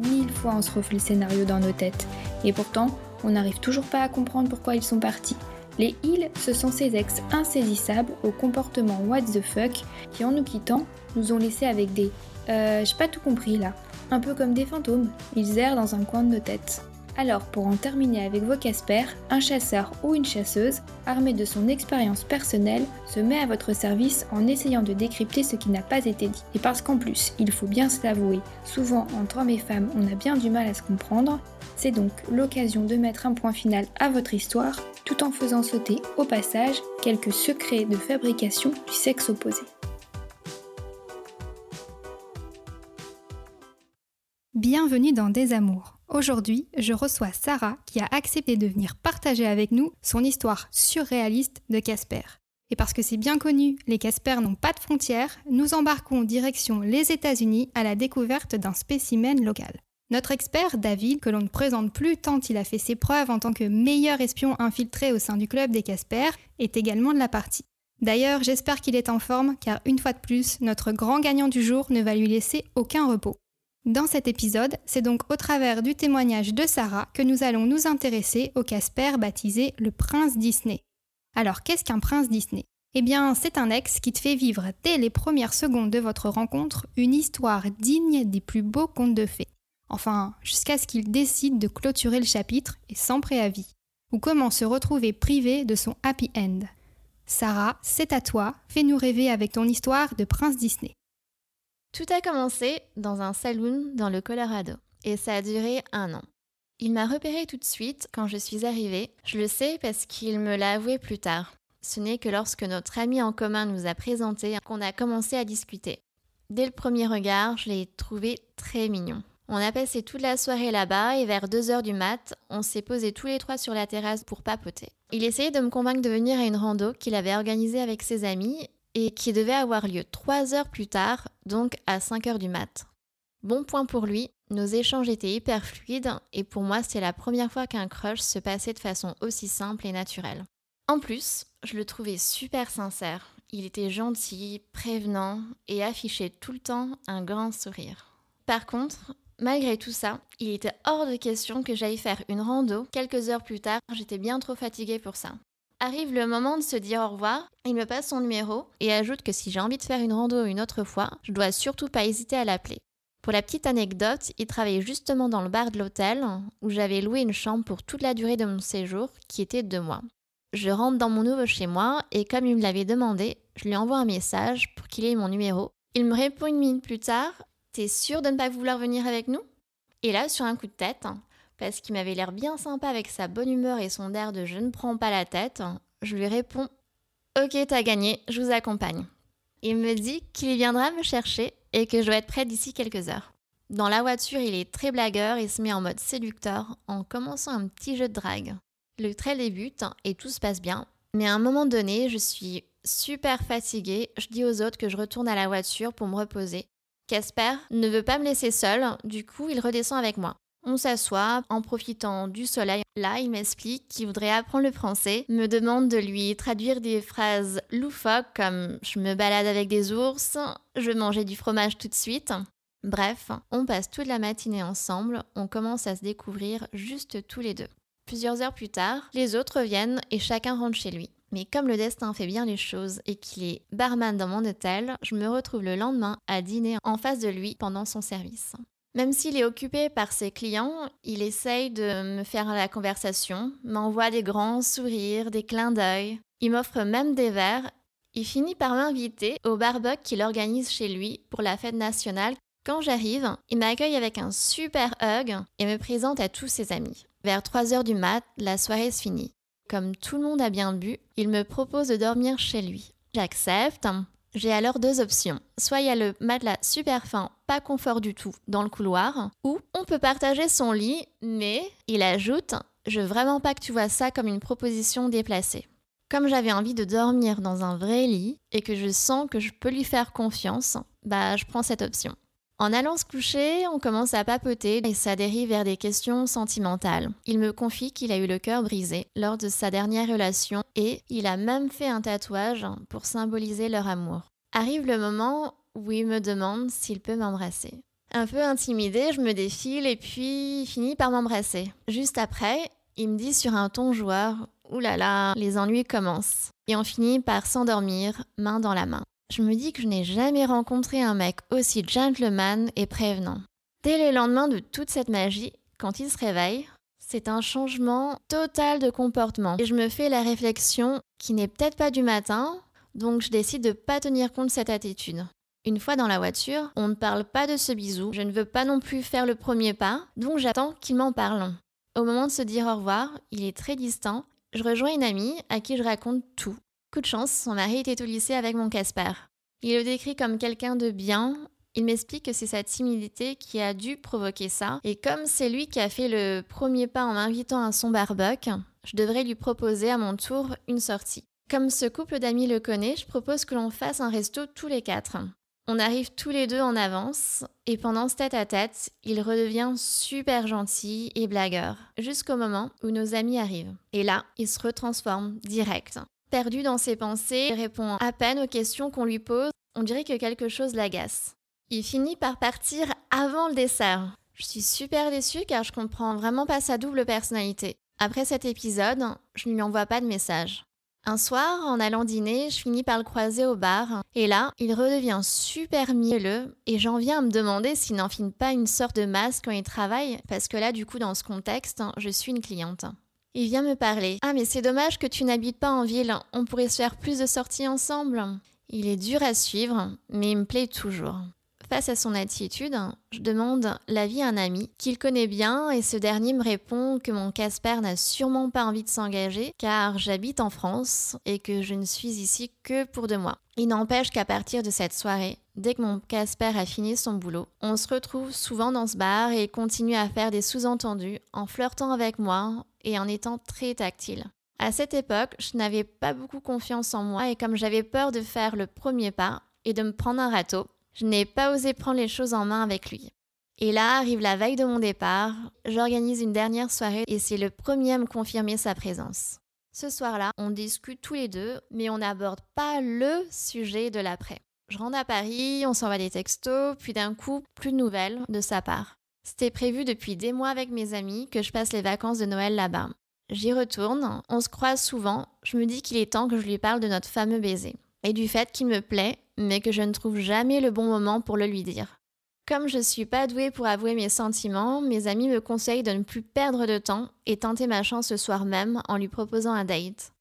Mille fois on se refait le scénario dans nos têtes. Et pourtant, on n'arrive toujours pas à comprendre pourquoi ils sont partis. Les ils, ce sont ces ex insaisissables au comportement what the fuck qui, en nous quittant, nous ont laissés avec des euh, j'ai pas tout compris là. Un peu comme des fantômes, ils errent dans un coin de nos têtes. Alors, pour en terminer avec vos Casper, un chasseur ou une chasseuse, armé de son expérience personnelle, se met à votre service en essayant de décrypter ce qui n'a pas été dit. Et parce qu'en plus, il faut bien se l'avouer, souvent entre hommes et femmes, on a bien du mal à se comprendre, c'est donc l'occasion de mettre un point final à votre histoire, tout en faisant sauter, au passage, quelques secrets de fabrication du sexe opposé. Bienvenue dans Des Amours. Aujourd'hui, je reçois Sarah qui a accepté de venir partager avec nous son histoire surréaliste de Casper. Et parce que c'est bien connu, les Casper n'ont pas de frontières, nous embarquons direction les États-Unis à la découverte d'un spécimen local. Notre expert, David, que l'on ne présente plus tant il a fait ses preuves en tant que meilleur espion infiltré au sein du club des Casper, est également de la partie. D'ailleurs, j'espère qu'il est en forme, car une fois de plus, notre grand gagnant du jour ne va lui laisser aucun repos. Dans cet épisode, c'est donc au travers du témoignage de Sarah que nous allons nous intéresser au Casper baptisé le prince Disney. Alors qu'est-ce qu'un prince Disney? Eh bien, c'est un ex qui te fait vivre dès les premières secondes de votre rencontre une histoire digne des plus beaux contes de fées. Enfin, jusqu'à ce qu'il décide de clôturer le chapitre et sans préavis. Ou comment se retrouver privé de son happy end. Sarah, c'est à toi, fais-nous rêver avec ton histoire de prince Disney. Tout a commencé dans un saloon dans le Colorado et ça a duré un an. Il m'a repéré tout de suite quand je suis arrivée. Je le sais parce qu'il me l'a avoué plus tard. Ce n'est que lorsque notre ami en commun nous a présenté qu'on a commencé à discuter. Dès le premier regard, je l'ai trouvé très mignon. On a passé toute la soirée là-bas et vers 2h du mat, on s'est posés tous les trois sur la terrasse pour papoter. Il essayait de me convaincre de venir à une rando qu'il avait organisée avec ses amis et qui devait avoir lieu trois heures plus tard, donc à 5 heures du mat. Bon point pour lui, nos échanges étaient hyper fluides et pour moi c'était la première fois qu'un crush se passait de façon aussi simple et naturelle. En plus, je le trouvais super sincère. Il était gentil, prévenant et affichait tout le temps un grand sourire. Par contre, malgré tout ça, il était hors de question que j'aille faire une rando quelques heures plus tard. J'étais bien trop fatiguée pour ça. Arrive le moment de se dire au revoir, il me passe son numéro et ajoute que si j'ai envie de faire une rando une autre fois, je dois surtout pas hésiter à l'appeler. Pour la petite anecdote, il travaillait justement dans le bar de l'hôtel où j'avais loué une chambre pour toute la durée de mon séjour, qui était deux mois. Je rentre dans mon nouveau chez moi et comme il me l'avait demandé, je lui envoie un message pour qu'il ait mon numéro. Il me répond une minute plus tard T'es sûr de ne pas vouloir venir avec nous? Et là, sur un coup de tête, parce qu'il m'avait l'air bien sympa avec sa bonne humeur et son air de je ne prends pas la tête, je lui réponds Ok, t'as gagné, je vous accompagne. Il me dit qu'il viendra me chercher et que je dois être prête d'ici quelques heures. Dans la voiture, il est très blagueur et se met en mode séducteur en commençant un petit jeu de drague. Le trait débute et tout se passe bien, mais à un moment donné, je suis super fatiguée. Je dis aux autres que je retourne à la voiture pour me reposer. Casper ne veut pas me laisser seule, du coup, il redescend avec moi. On s'assoit en profitant du soleil. Là, il m'explique qu'il voudrait apprendre le français, me demande de lui traduire des phrases loufoques comme je me balade avec des ours, je manger du fromage tout de suite. Bref, on passe toute la matinée ensemble, on commence à se découvrir juste tous les deux. Plusieurs heures plus tard, les autres viennent et chacun rentre chez lui. Mais comme le destin fait bien les choses et qu'il est barman dans mon hôtel, je me retrouve le lendemain à dîner en face de lui pendant son service. Même s'il est occupé par ses clients, il essaye de me faire la conversation, m'envoie des grands sourires, des clins d'œil. Il m'offre même des verres. Il finit par m'inviter au barbecue qu'il organise chez lui pour la fête nationale. Quand j'arrive, il m'accueille avec un super hug et me présente à tous ses amis. Vers 3 heures du mat, la soirée se finit. Comme tout le monde a bien bu, il me propose de dormir chez lui. J'accepte j'ai alors deux options. Soit il y a le matelas super fin, pas confort du tout, dans le couloir, ou on peut partager son lit, mais, il ajoute, je veux vraiment pas que tu vois ça comme une proposition déplacée. Comme j'avais envie de dormir dans un vrai lit et que je sens que je peux lui faire confiance, bah je prends cette option. En allant se coucher, on commence à papoter et ça dérive vers des questions sentimentales. Il me confie qu'il a eu le cœur brisé lors de sa dernière relation et il a même fait un tatouage pour symboliser leur amour. Arrive le moment où il me demande s'il peut m'embrasser. Un peu intimidée, je me défile et puis il finit par m'embrasser. Juste après, il me dit sur un ton joueur Ouh là là, les ennuis commencent. Et on finit par s'endormir, main dans la main je me dis que je n'ai jamais rencontré un mec aussi gentleman et prévenant. Dès le lendemain de toute cette magie, quand il se réveille, c'est un changement total de comportement. Et je me fais la réflexion qui n'est peut-être pas du matin, donc je décide de pas tenir compte de cette attitude. Une fois dans la voiture, on ne parle pas de ce bisou, je ne veux pas non plus faire le premier pas, donc j'attends qu'il m'en parle. Au moment de se dire au revoir, il est très distant, je rejoins une amie à qui je raconte tout. Coup de chance, son mari était au lycée avec mon Casper. Il le décrit comme quelqu'un de bien. Il m'explique que c'est sa timidité qui a dû provoquer ça. Et comme c'est lui qui a fait le premier pas en m'invitant à son barbecue, je devrais lui proposer à mon tour une sortie. Comme ce couple d'amis le connaît, je propose que l'on fasse un resto tous les quatre. On arrive tous les deux en avance et pendant ce tête-à-tête, il redevient super gentil et blagueur jusqu'au moment où nos amis arrivent. Et là, il se retransforme direct. Perdu dans ses pensées, il répond à peine aux questions qu'on lui pose. On dirait que quelque chose l'agace. Il finit par partir avant le dessert. Je suis super déçue car je comprends vraiment pas sa double personnalité. Après cet épisode, je ne lui envoie pas de message. Un soir, en allant dîner, je finis par le croiser au bar, et là, il redevient super mielleux, et j'en viens à me demander s'il n'enfile pas une sorte de masque quand il travaille, parce que là, du coup, dans ce contexte, je suis une cliente. Il vient me parler. Ah mais c'est dommage que tu n'habites pas en ville, on pourrait se faire plus de sorties ensemble. Il est dur à suivre, mais il me plaît toujours. Face à son attitude, je demande l'avis à un ami qu'il connaît bien et ce dernier me répond que mon Casper n'a sûrement pas envie de s'engager car j'habite en France et que je ne suis ici que pour deux mois. Il n'empêche qu'à partir de cette soirée, dès que mon Casper a fini son boulot, on se retrouve souvent dans ce bar et continue à faire des sous-entendus en flirtant avec moi et en étant très tactile. À cette époque, je n'avais pas beaucoup confiance en moi et comme j'avais peur de faire le premier pas et de me prendre un râteau, je n'ai pas osé prendre les choses en main avec lui. Et là arrive la veille de mon départ, j'organise une dernière soirée et c'est le premier à me confirmer sa présence. Ce soir-là, on discute tous les deux, mais on n'aborde pas le sujet de l'après. Je rentre à Paris, on s'envoie des textos, puis d'un coup, plus de nouvelles de sa part. C'était prévu depuis des mois avec mes amis que je passe les vacances de Noël là-bas. J'y retourne, on se croise souvent, je me dis qu'il est temps que je lui parle de notre fameux baiser. Et du fait qu'il me plaît, mais que je ne trouve jamais le bon moment pour le lui dire. Comme je suis pas douée pour avouer mes sentiments, mes amis me conseillent de ne plus perdre de temps et tenter ma chance ce soir même en lui proposant un date.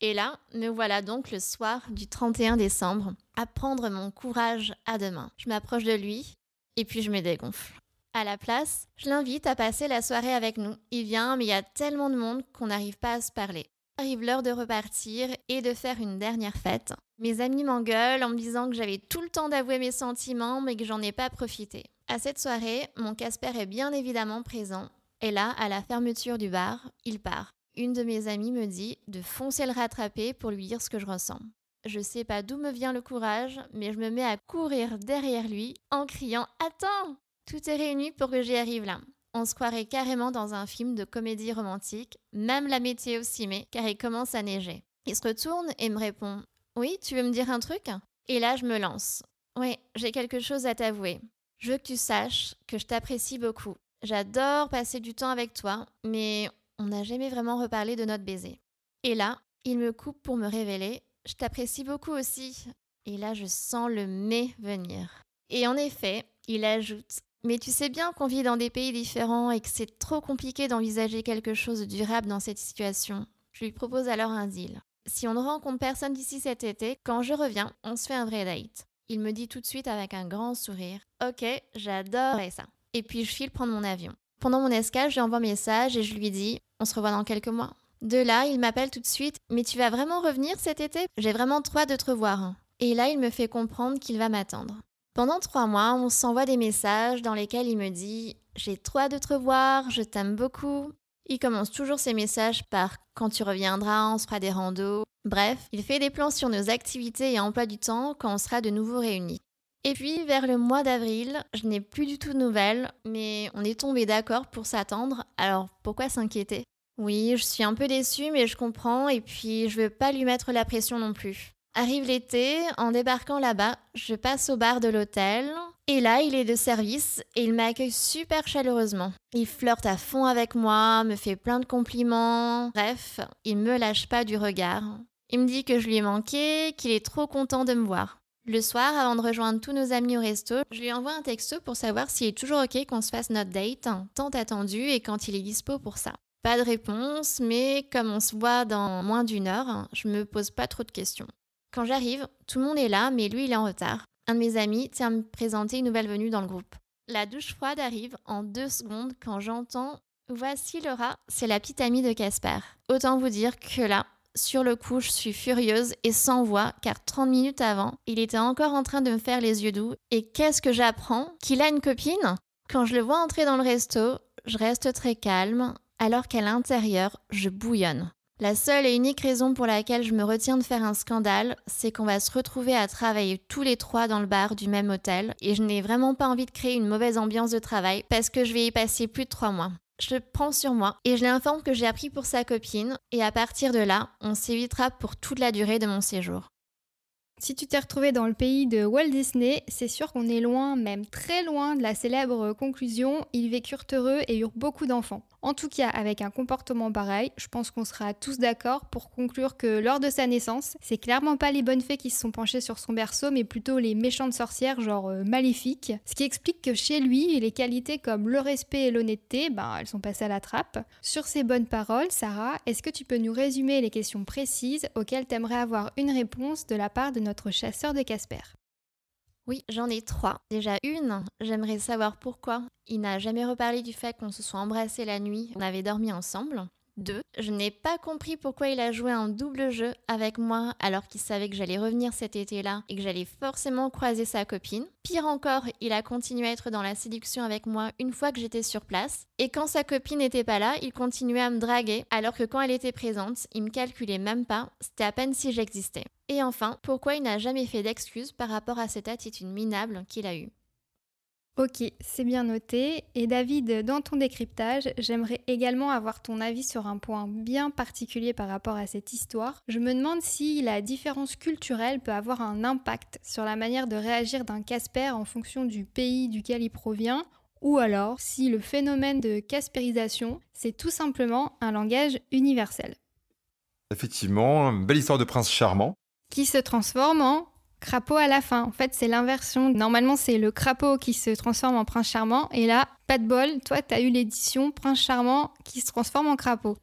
Et là, me voilà donc le soir du 31 décembre à prendre mon courage à deux mains. Je m'approche de lui et puis je me dégonfle. À la place, je l'invite à passer la soirée avec nous. Il vient, mais il y a tellement de monde qu'on n'arrive pas à se parler. Arrive l'heure de repartir et de faire une dernière fête. Mes amis m'engueulent en me disant que j'avais tout le temps d'avouer mes sentiments, mais que j'en ai pas profité. À cette soirée, mon Casper est bien évidemment présent. Et là, à la fermeture du bar, il part. Une de mes amies me dit de foncer le rattraper pour lui dire ce que je ressens. Je sais pas d'où me vient le courage, mais je me mets à courir derrière lui en criant Attends tout est réuni pour que j'y arrive là. On se croirait carrément dans un film de comédie romantique, même la météo s'y car il commence à neiger. Il se retourne et me répond Oui, tu veux me dire un truc? Et là, je me lance. Oui, j'ai quelque chose à t'avouer. Je veux que tu saches que je t'apprécie beaucoup. J'adore passer du temps avec toi, mais on n'a jamais vraiment reparlé de notre baiser. Et là, il me coupe pour me révéler Je t'apprécie beaucoup aussi. Et là, je sens le mais venir. Et en effet, il ajoute mais tu sais bien qu'on vit dans des pays différents et que c'est trop compliqué d'envisager quelque chose de durable dans cette situation. Je lui propose alors un deal. Si on ne rencontre personne d'ici cet été, quand je reviens, on se fait un vrai date. Il me dit tout de suite avec un grand sourire Ok, j'adorerais ça. Et puis je file prendre mon avion. Pendant mon escale, je lui envoie un message et je lui dis On se revoit dans quelques mois. De là, il m'appelle tout de suite Mais tu vas vraiment revenir cet été? J'ai vraiment trop de te revoir. Et là, il me fait comprendre qu'il va m'attendre. Pendant trois mois, on s'envoie des messages dans lesquels il me dit J'ai trop hâte de te revoir, je t'aime beaucoup. Il commence toujours ses messages par quand tu reviendras, on se fera des randos. Bref, il fait des plans sur nos activités et emploi du temps quand on sera de nouveau réunis. Et puis, vers le mois d'avril, je n'ai plus du tout de nouvelles, mais on est tombé d'accord pour s'attendre, alors pourquoi s'inquiéter? Oui, je suis un peu déçue, mais je comprends, et puis je veux pas lui mettre la pression non plus. Arrive l'été, en débarquant là-bas, je passe au bar de l'hôtel. Et là, il est de service et il m'accueille super chaleureusement. Il flirte à fond avec moi, me fait plein de compliments. Bref, il me lâche pas du regard. Il me dit que je lui ai manqué, qu'il est trop content de me voir. Le soir, avant de rejoindre tous nos amis au resto, je lui envoie un texto pour savoir s'il est toujours ok qu'on se fasse notre date, tant attendu, et quand il est dispo pour ça. Pas de réponse, mais comme on se voit dans moins d'une heure, je me pose pas trop de questions. Quand j'arrive, tout le monde est là, mais lui, il est en retard. Un de mes amis tient à me présenter une nouvelle venue dans le groupe. La douche froide arrive en deux secondes quand j'entends Voici Laura, c'est la petite amie de Casper. Autant vous dire que là, sur le coup, je suis furieuse et sans voix, car 30 minutes avant, il était encore en train de me faire les yeux doux. Et qu'est-ce que j'apprends? Qu'il a une copine? Quand je le vois entrer dans le resto, je reste très calme, alors qu'à l'intérieur, je bouillonne. La seule et unique raison pour laquelle je me retiens de faire un scandale, c'est qu'on va se retrouver à travailler tous les trois dans le bar du même hôtel et je n'ai vraiment pas envie de créer une mauvaise ambiance de travail parce que je vais y passer plus de trois mois. Je prends sur moi et je l'informe que j'ai appris pour sa copine et à partir de là, on s'évitera pour toute la durée de mon séjour. Si tu t'es retrouvé dans le pays de Walt Disney, c'est sûr qu'on est loin, même très loin de la célèbre conclusion Ils vécurent heureux et eurent beaucoup d'enfants. En tout cas, avec un comportement pareil, je pense qu'on sera tous d'accord pour conclure que lors de sa naissance, c'est clairement pas les bonnes fées qui se sont penchées sur son berceau, mais plutôt les méchantes sorcières, genre euh, maléfiques. Ce qui explique que chez lui, les qualités comme le respect et l'honnêteté, ben, elles sont passées à la trappe. Sur ces bonnes paroles, Sarah, est-ce que tu peux nous résumer les questions précises auxquelles tu aimerais avoir une réponse de la part de notre chasseur de Casper? Oui, j'en ai trois. Déjà une, j'aimerais savoir pourquoi il n'a jamais reparlé du fait qu'on se soit embrassé la nuit, on avait dormi ensemble. 2. Je n'ai pas compris pourquoi il a joué un double jeu avec moi alors qu'il savait que j'allais revenir cet été-là et que j'allais forcément croiser sa copine. Pire encore, il a continué à être dans la séduction avec moi une fois que j'étais sur place. Et quand sa copine n'était pas là, il continuait à me draguer alors que quand elle était présente, il me calculait même pas, c'était à peine si j'existais. Et enfin, pourquoi il n'a jamais fait d'excuses par rapport à cette attitude minable qu'il a eue? Ok, c'est bien noté. Et David, dans ton décryptage, j'aimerais également avoir ton avis sur un point bien particulier par rapport à cette histoire. Je me demande si la différence culturelle peut avoir un impact sur la manière de réagir d'un Casper en fonction du pays duquel il provient, ou alors si le phénomène de caspérisation, c'est tout simplement un langage universel. Effectivement, belle histoire de prince charmant. Qui se transforme en crapaud à la fin. En fait, c'est l'inversion. Normalement, c'est le crapaud qui se transforme en prince charmant. Et là, pas de bol, toi, tu as eu l'édition prince charmant qui se transforme en crapaud.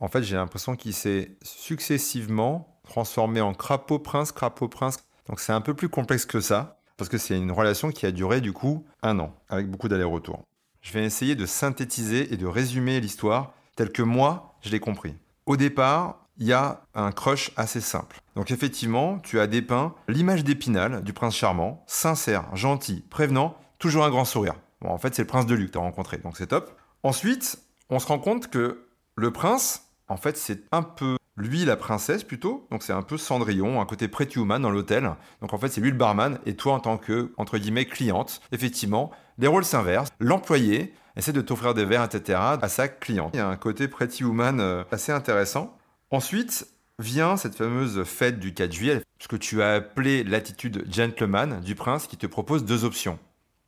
En fait, j'ai l'impression qu'il s'est successivement transformé en crapaud prince, crapaud prince. Donc c'est un peu plus complexe que ça, parce que c'est une relation qui a duré du coup un an, avec beaucoup d'allers-retours. Je vais essayer de synthétiser et de résumer l'histoire telle que moi, je l'ai compris. Au départ, il y a un crush assez simple. Donc effectivement, tu as dépeint l'image d'Épinal du prince charmant, sincère, gentil, prévenant, toujours un grand sourire. Bon, en fait, c'est le prince de Luc que tu as rencontré, donc c'est top. Ensuite, on se rend compte que le prince, en fait, c'est un peu lui la princesse plutôt, donc c'est un peu Cendrillon, un côté pretty woman dans l'hôtel. Donc en fait, c'est lui le barman et toi en tant que, entre guillemets, cliente. Effectivement, les rôles s'inversent. L'employé essaie de t'offrir des verres, etc. à sa cliente. Il y a un côté pretty woman euh, assez intéressant. Ensuite vient cette fameuse fête du 4 juillet, ce que tu as appelé l'attitude gentleman du prince qui te propose deux options.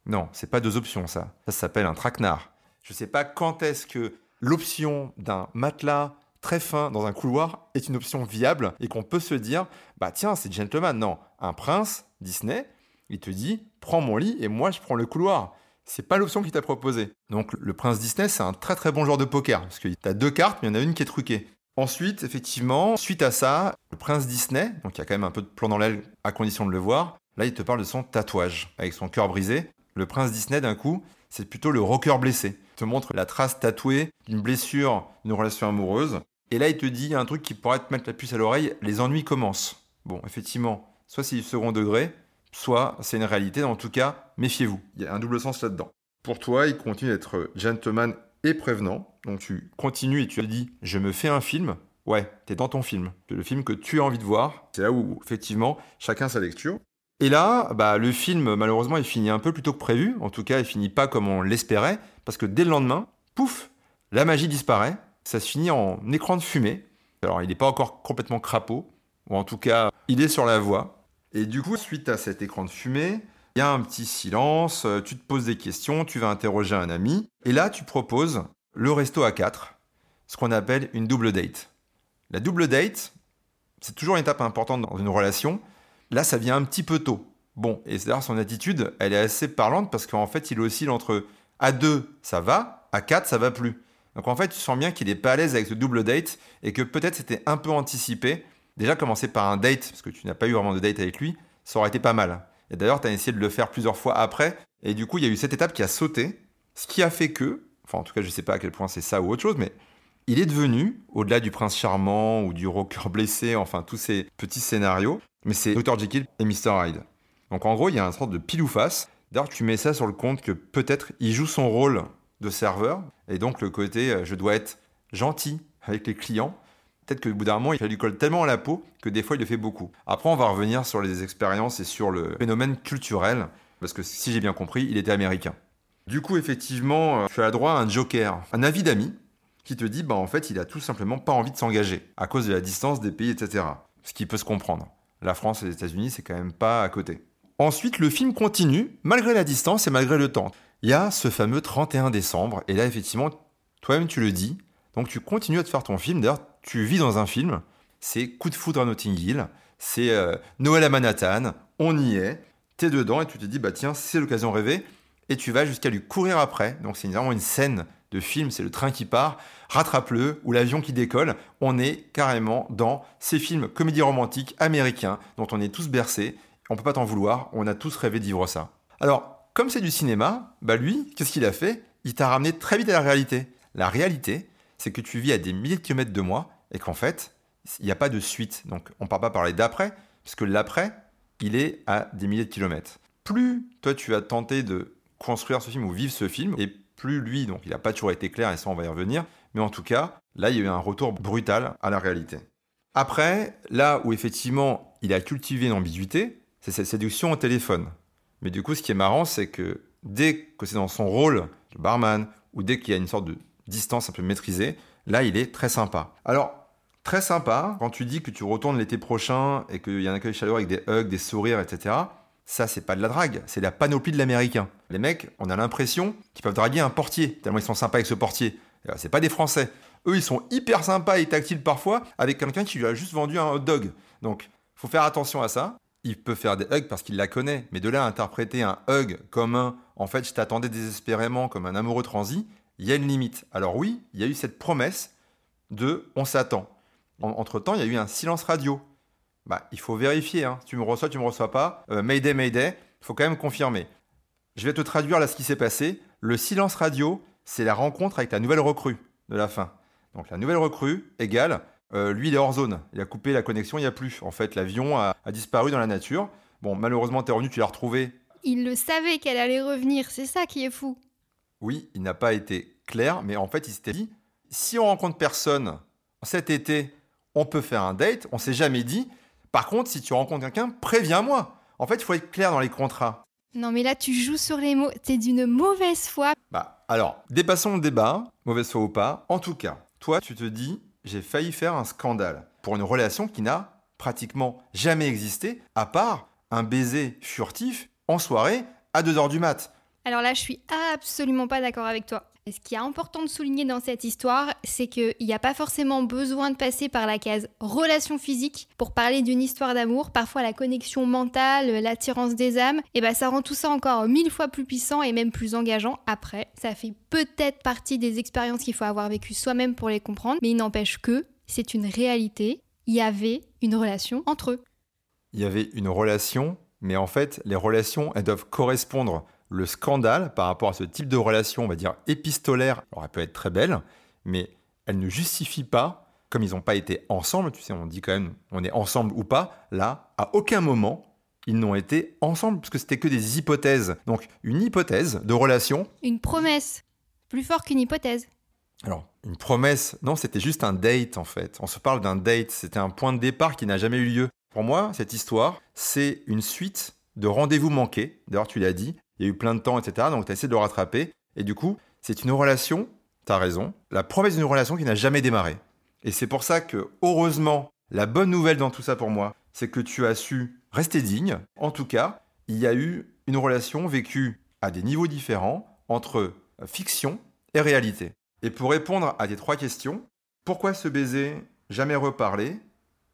Non, c'est pas deux options ça. Ça s'appelle un traquenard. Je sais pas quand est-ce que l'option d'un matelas très fin dans un couloir est une option viable et qu'on peut se dire bah tiens, c'est gentleman. Non, un prince Disney, il te dit prends mon lit et moi je prends le couloir. C'est pas l'option qu'il t'a proposée. Donc le prince Disney, c'est un très très bon joueur de poker parce que t'as deux cartes, mais il y en a une qui est truquée. Ensuite, effectivement, suite à ça, le prince Disney, donc il y a quand même un peu de plomb dans l'aile à condition de le voir, là il te parle de son tatouage avec son cœur brisé. Le prince Disney, d'un coup, c'est plutôt le rocker blessé. Il te montre la trace tatouée d'une blessure d'une relation amoureuse. Et là, il te dit un truc qui pourrait te mettre la puce à l'oreille, les ennuis commencent. Bon, effectivement, soit c'est du second degré, soit c'est une réalité, en tout cas, méfiez-vous. Il y a un double sens là-dedans. Pour toi, il continue d'être gentleman et prévenant, Donc tu continues et tu te dis, je me fais un film. Ouais, t'es dans ton film. C'est le film que tu as envie de voir. C'est là où, effectivement, chacun sa lecture. Et là, bah, le film, malheureusement, il finit un peu plus tôt que prévu. En tout cas, il finit pas comme on l'espérait. Parce que dès le lendemain, pouf, la magie disparaît. Ça se finit en écran de fumée. Alors, il n'est pas encore complètement crapaud. Ou en tout cas, il est sur la voie. Et du coup, suite à cet écran de fumée, il y a un petit silence, tu te poses des questions, tu vas interroger un ami, et là tu proposes le resto à 4, ce qu'on appelle une double date. La double date, c'est toujours une étape importante dans une relation. Là, ça vient un petit peu tôt. Bon, et c'est-à-dire son attitude, elle est assez parlante parce qu'en fait, il oscille entre à 2, ça va, à 4, ça va plus. Donc en fait, tu sens bien qu'il n'est pas à l'aise avec ce double date et que peut-être c'était un peu anticipé. Déjà, commencer par un date, parce que tu n'as pas eu vraiment de date avec lui, ça aurait été pas mal. Et d'ailleurs, tu as essayé de le faire plusieurs fois après. Et du coup, il y a eu cette étape qui a sauté. Ce qui a fait que, enfin, en tout cas, je ne sais pas à quel point c'est ça ou autre chose, mais il est devenu, au-delà du prince charmant ou du rocker blessé, enfin, tous ces petits scénarios, mais c'est Dr. Jekyll et Mr. Hyde. Donc, en gros, il y a un sorte de pile ou face. D'ailleurs, tu mets ça sur le compte que peut-être il joue son rôle de serveur. Et donc, le côté, euh, je dois être gentil avec les clients peut-être que au bout d'un moment, il lui colle tellement à la peau que des fois, il le fait beaucoup. Après, on va revenir sur les expériences et sur le phénomène culturel, parce que si j'ai bien compris, il était américain. Du coup, effectivement, euh, tu as droit à un joker, un avis d'ami, qui te dit, bah en fait, il a tout simplement pas envie de s'engager, à cause de la distance des pays, etc. Ce qui peut se comprendre. La France et les États-Unis, c'est quand même pas à côté. Ensuite, le film continue, malgré la distance et malgré le temps. Il y a ce fameux 31 décembre, et là, effectivement, toi-même, tu le dis, donc tu continues à te faire ton film. D'ailleurs, tu vis dans un film, c'est Coup de foudre à Notting Hill, c'est euh, Noël à Manhattan, on y est, t'es dedans et tu te dis, bah tiens, c'est l'occasion rêvée, et tu vas jusqu'à lui courir après. Donc c'est vraiment une scène de film, c'est le train qui part, rattrape-le, ou l'avion qui décolle. On est carrément dans ces films comédies romantiques américains dont on est tous bercés. On peut pas t'en vouloir, on a tous rêvé de vivre ça. Alors, comme c'est du cinéma, bah lui, qu'est-ce qu'il a fait? Il t'a ramené très vite à la réalité. La réalité, c'est que tu vis à des milliers de kilomètres de moi et qu'en fait, il n'y a pas de suite. Donc on ne parle pas parler d'après, puisque l'après, il est à des milliers de kilomètres. Plus toi tu as tenté de construire ce film ou vivre ce film, et plus lui, donc il n'a pas toujours été clair, et ça on va y revenir, mais en tout cas, là il y a eu un retour brutal à la réalité. Après, là où effectivement il a cultivé une ambiguïté, c'est cette séduction au téléphone. Mais du coup, ce qui est marrant, c'est que dès que c'est dans son rôle de barman, ou dès qu'il y a une sorte de distance un peu maîtrisée, là il est très sympa. Alors, très sympa, quand tu dis que tu retournes l'été prochain et qu'il y a un accueil chaleureux avec des hugs, des sourires, etc., ça c'est pas de la drague, c'est la panoplie de l'américain. Les mecs, on a l'impression qu'ils peuvent draguer un portier, tellement ils sont sympas avec ce portier. C'est pas des Français. Eux, ils sont hyper sympas et tactiles parfois avec quelqu'un qui lui a juste vendu un hot dog. Donc, faut faire attention à ça. Il peut faire des hugs parce qu'il la connaît, mais de là à interpréter un hug comme un en fait, je t'attendais désespérément comme un amoureux transi, il y a une limite. Alors oui, il y a eu cette promesse de on s'attend. entre-temps, il y a eu un silence radio. Bah, il faut vérifier. Hein. Tu me reçois, tu me reçois pas. Euh, mayday, Mayday. Il faut quand même confirmer. Je vais te traduire là ce qui s'est passé. Le silence radio, c'est la rencontre avec la nouvelle recrue de la fin. Donc la nouvelle recrue égale, euh, lui il est hors zone. Il a coupé la connexion, il n'y a plus. En fait, l'avion a, a, disparu dans la nature. Bon, malheureusement, tu es revenu, tu l'as retrouvé. Il le savait qu'elle allait revenir, c'est ça qui est fou. Oui, il n'a pas été clair, mais en fait, il s'était dit si on rencontre personne cet été, on peut faire un date. On s'est jamais dit. Par contre, si tu rencontres quelqu'un, préviens-moi. En fait, il faut être clair dans les contrats. Non, mais là, tu joues sur les mots. T'es d'une mauvaise foi. Bah, alors, dépassons le débat, mauvaise foi ou pas. En tout cas, toi, tu te dis j'ai failli faire un scandale pour une relation qui n'a pratiquement jamais existé, à part un baiser furtif en soirée à 2h du mat'. Alors là, je suis absolument pas d'accord avec toi. Ce qui est important de souligner dans cette histoire, c'est qu'il n'y a pas forcément besoin de passer par la case relation physique pour parler d'une histoire d'amour. Parfois, la connexion mentale, l'attirance des âmes, et eh ben ça rend tout ça encore mille fois plus puissant et même plus engageant. Après, ça fait peut-être partie des expériences qu'il faut avoir vécues soi-même pour les comprendre, mais il n'empêche que c'est une réalité. Il y avait une relation entre eux. Il y avait une relation, mais en fait, les relations, elles doivent correspondre le scandale par rapport à ce type de relation, on va dire épistolaire, alors elle peut être très belle, mais elle ne justifie pas, comme ils n'ont pas été ensemble, tu sais, on dit quand même on est ensemble ou pas, là, à aucun moment, ils n'ont été ensemble, parce que c'était que des hypothèses. Donc une hypothèse de relation. Une promesse, plus fort qu'une hypothèse. Alors, une promesse, non, c'était juste un date en fait. On se parle d'un date, c'était un point de départ qui n'a jamais eu lieu. Pour moi, cette histoire, c'est une suite de rendez-vous manqués. D'ailleurs, tu l'as dit, il y a eu plein de temps, etc. Donc, tu as essayé de le rattraper. Et du coup, c'est une relation, tu as raison, la promesse d'une relation qui n'a jamais démarré. Et c'est pour ça que, heureusement, la bonne nouvelle dans tout ça pour moi, c'est que tu as su rester digne. En tout cas, il y a eu une relation vécue à des niveaux différents entre fiction et réalité. Et pour répondre à tes trois questions, pourquoi se baiser, jamais reparler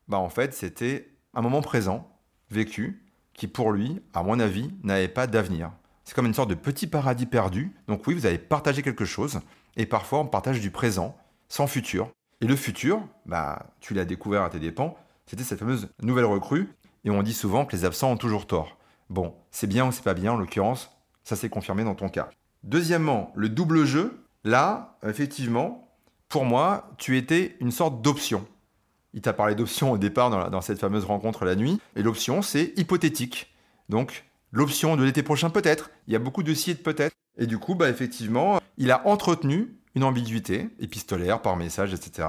Bah en fait, c'était un moment présent, vécu, qui pour lui, à mon avis, n'avait pas d'avenir. C'est comme une sorte de petit paradis perdu. Donc oui, vous avez partagé quelque chose, et parfois on partage du présent, sans futur. Et le futur, bah tu l'as découvert à tes dépens, c'était cette fameuse nouvelle recrue, et on dit souvent que les absents ont toujours tort. Bon, c'est bien ou c'est pas bien, en l'occurrence, ça s'est confirmé dans ton cas. Deuxièmement, le double jeu, là, effectivement, pour moi, tu étais une sorte d'option. Il t'a parlé d'option au départ dans, cette fameuse rencontre la nuit, et l'option, c'est hypothétique. Donc, l'option de l'été prochain, peut-être. Il y a beaucoup de si et de peut-être. Et du coup, bah, effectivement, il a entretenu une ambiguïté, épistolaire, par message, etc.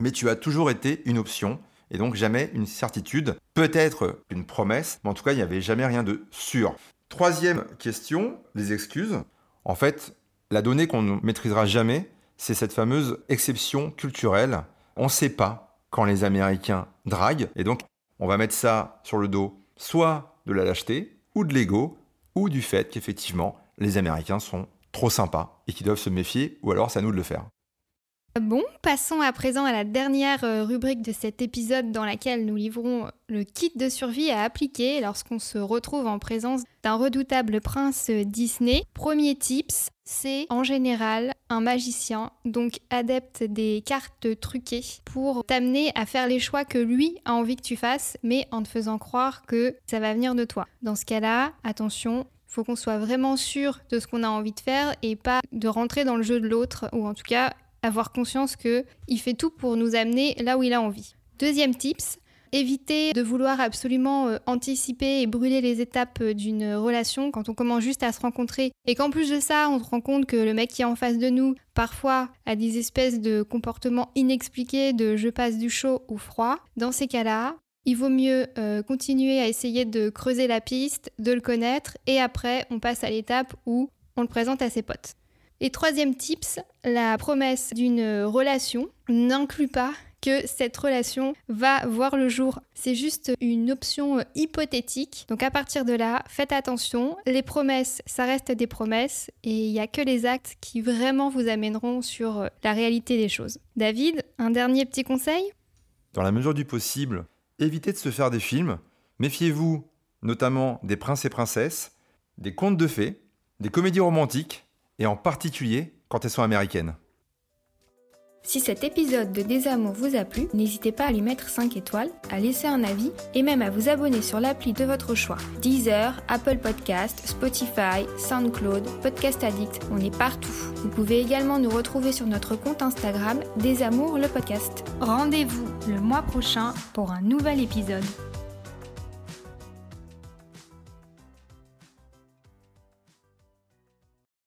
Mais tu as toujours été une option, et donc jamais une certitude. Peut-être une promesse, mais en tout cas, il n'y avait jamais rien de sûr. Troisième question, les excuses. En fait, la donnée qu'on ne maîtrisera jamais, c'est cette fameuse exception culturelle. On ne sait pas quand les Américains draguent. Et donc, on va mettre ça sur le dos soit de la lâcheté, ou de l'ego, ou du fait qu'effectivement, les Américains sont trop sympas et qu'ils doivent se méfier, ou alors c'est à nous de le faire. Bon, passons à présent à la dernière euh, rubrique de cet épisode dans laquelle nous livrons le kit de survie à appliquer lorsqu'on se retrouve en présence d'un redoutable prince Disney. Premier tips, c'est en général un magicien, donc adepte des cartes truquées, pour t'amener à faire les choix que lui a envie que tu fasses, mais en te faisant croire que ça va venir de toi. Dans ce cas-là, attention, faut qu'on soit vraiment sûr de ce qu'on a envie de faire et pas de rentrer dans le jeu de l'autre, ou en tout cas avoir conscience qu'il fait tout pour nous amener là où il a envie. Deuxième tips, éviter de vouloir absolument euh, anticiper et brûler les étapes euh, d'une relation quand on commence juste à se rencontrer et qu'en plus de ça, on se rend compte que le mec qui est en face de nous, parfois, a des espèces de comportements inexpliqués de je passe du chaud au froid. Dans ces cas-là, il vaut mieux euh, continuer à essayer de creuser la piste, de le connaître et après, on passe à l'étape où on le présente à ses potes. Et troisième tips, la promesse d'une relation n'inclut pas que cette relation va voir le jour. C'est juste une option hypothétique. Donc à partir de là, faites attention. Les promesses, ça reste des promesses et il n'y a que les actes qui vraiment vous amèneront sur la réalité des choses. David, un dernier petit conseil? Dans la mesure du possible, évitez de se faire des films. Méfiez-vous notamment des princes et princesses, des contes de fées, des comédies romantiques et en particulier quand elles sont américaines. Si cet épisode de Désamour vous a plu, n'hésitez pas à lui mettre 5 étoiles, à laisser un avis et même à vous abonner sur l'appli de votre choix. Deezer, Apple Podcast, Spotify, SoundCloud, Podcast Addict, on est partout. Vous pouvez également nous retrouver sur notre compte Instagram Désamour le podcast. Rendez-vous le mois prochain pour un nouvel épisode.